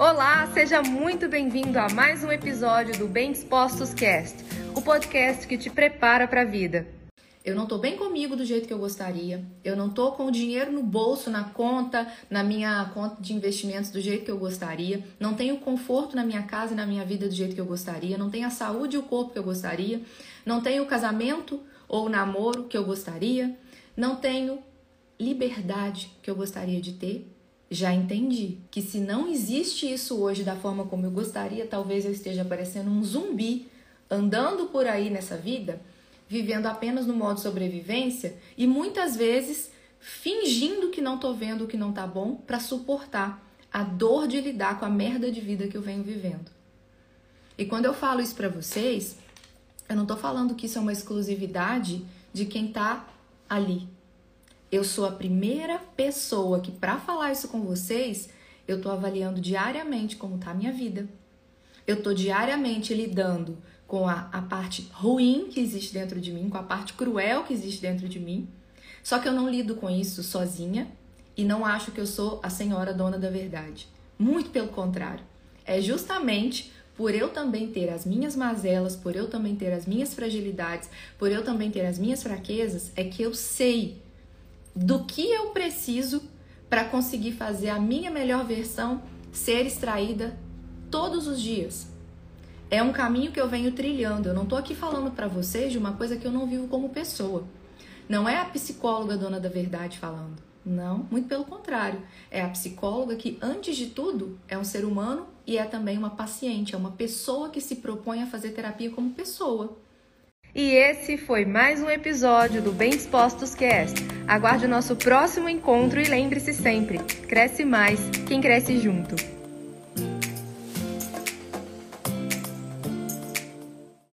Olá, seja muito bem-vindo a mais um episódio do Bem Dispostos Cast, o podcast que te prepara para a vida. Eu não tô bem comigo do jeito que eu gostaria. Eu não tô com o dinheiro no bolso, na conta, na minha conta de investimentos do jeito que eu gostaria. Não tenho conforto na minha casa e na minha vida do jeito que eu gostaria. Não tenho a saúde e o corpo que eu gostaria. Não tenho o casamento ou o namoro que eu gostaria. Não tenho liberdade que eu gostaria de ter já entendi que se não existe isso hoje da forma como eu gostaria, talvez eu esteja parecendo um zumbi andando por aí nessa vida, vivendo apenas no modo sobrevivência e muitas vezes fingindo que não tô vendo o que não tá bom para suportar a dor de lidar com a merda de vida que eu venho vivendo. E quando eu falo isso para vocês, eu não tô falando que isso é uma exclusividade de quem tá ali, eu sou a primeira pessoa que, para falar isso com vocês, eu estou avaliando diariamente como está a minha vida. Eu estou diariamente lidando com a, a parte ruim que existe dentro de mim, com a parte cruel que existe dentro de mim. Só que eu não lido com isso sozinha e não acho que eu sou a senhora dona da verdade. Muito pelo contrário. É justamente por eu também ter as minhas mazelas, por eu também ter as minhas fragilidades, por eu também ter as minhas fraquezas, é que eu sei do que eu preciso para conseguir fazer a minha melhor versão ser extraída todos os dias. É um caminho que eu venho trilhando. Eu não estou aqui falando para vocês de uma coisa que eu não vivo como pessoa. Não é a psicóloga dona da verdade falando. Não, muito pelo contrário. É a psicóloga que, antes de tudo, é um ser humano e é também uma paciente, é uma pessoa que se propõe a fazer terapia como pessoa. E esse foi mais um episódio do Bem Dispostos Cast. Aguarde o nosso próximo encontro e lembre-se sempre: cresce mais quem cresce junto.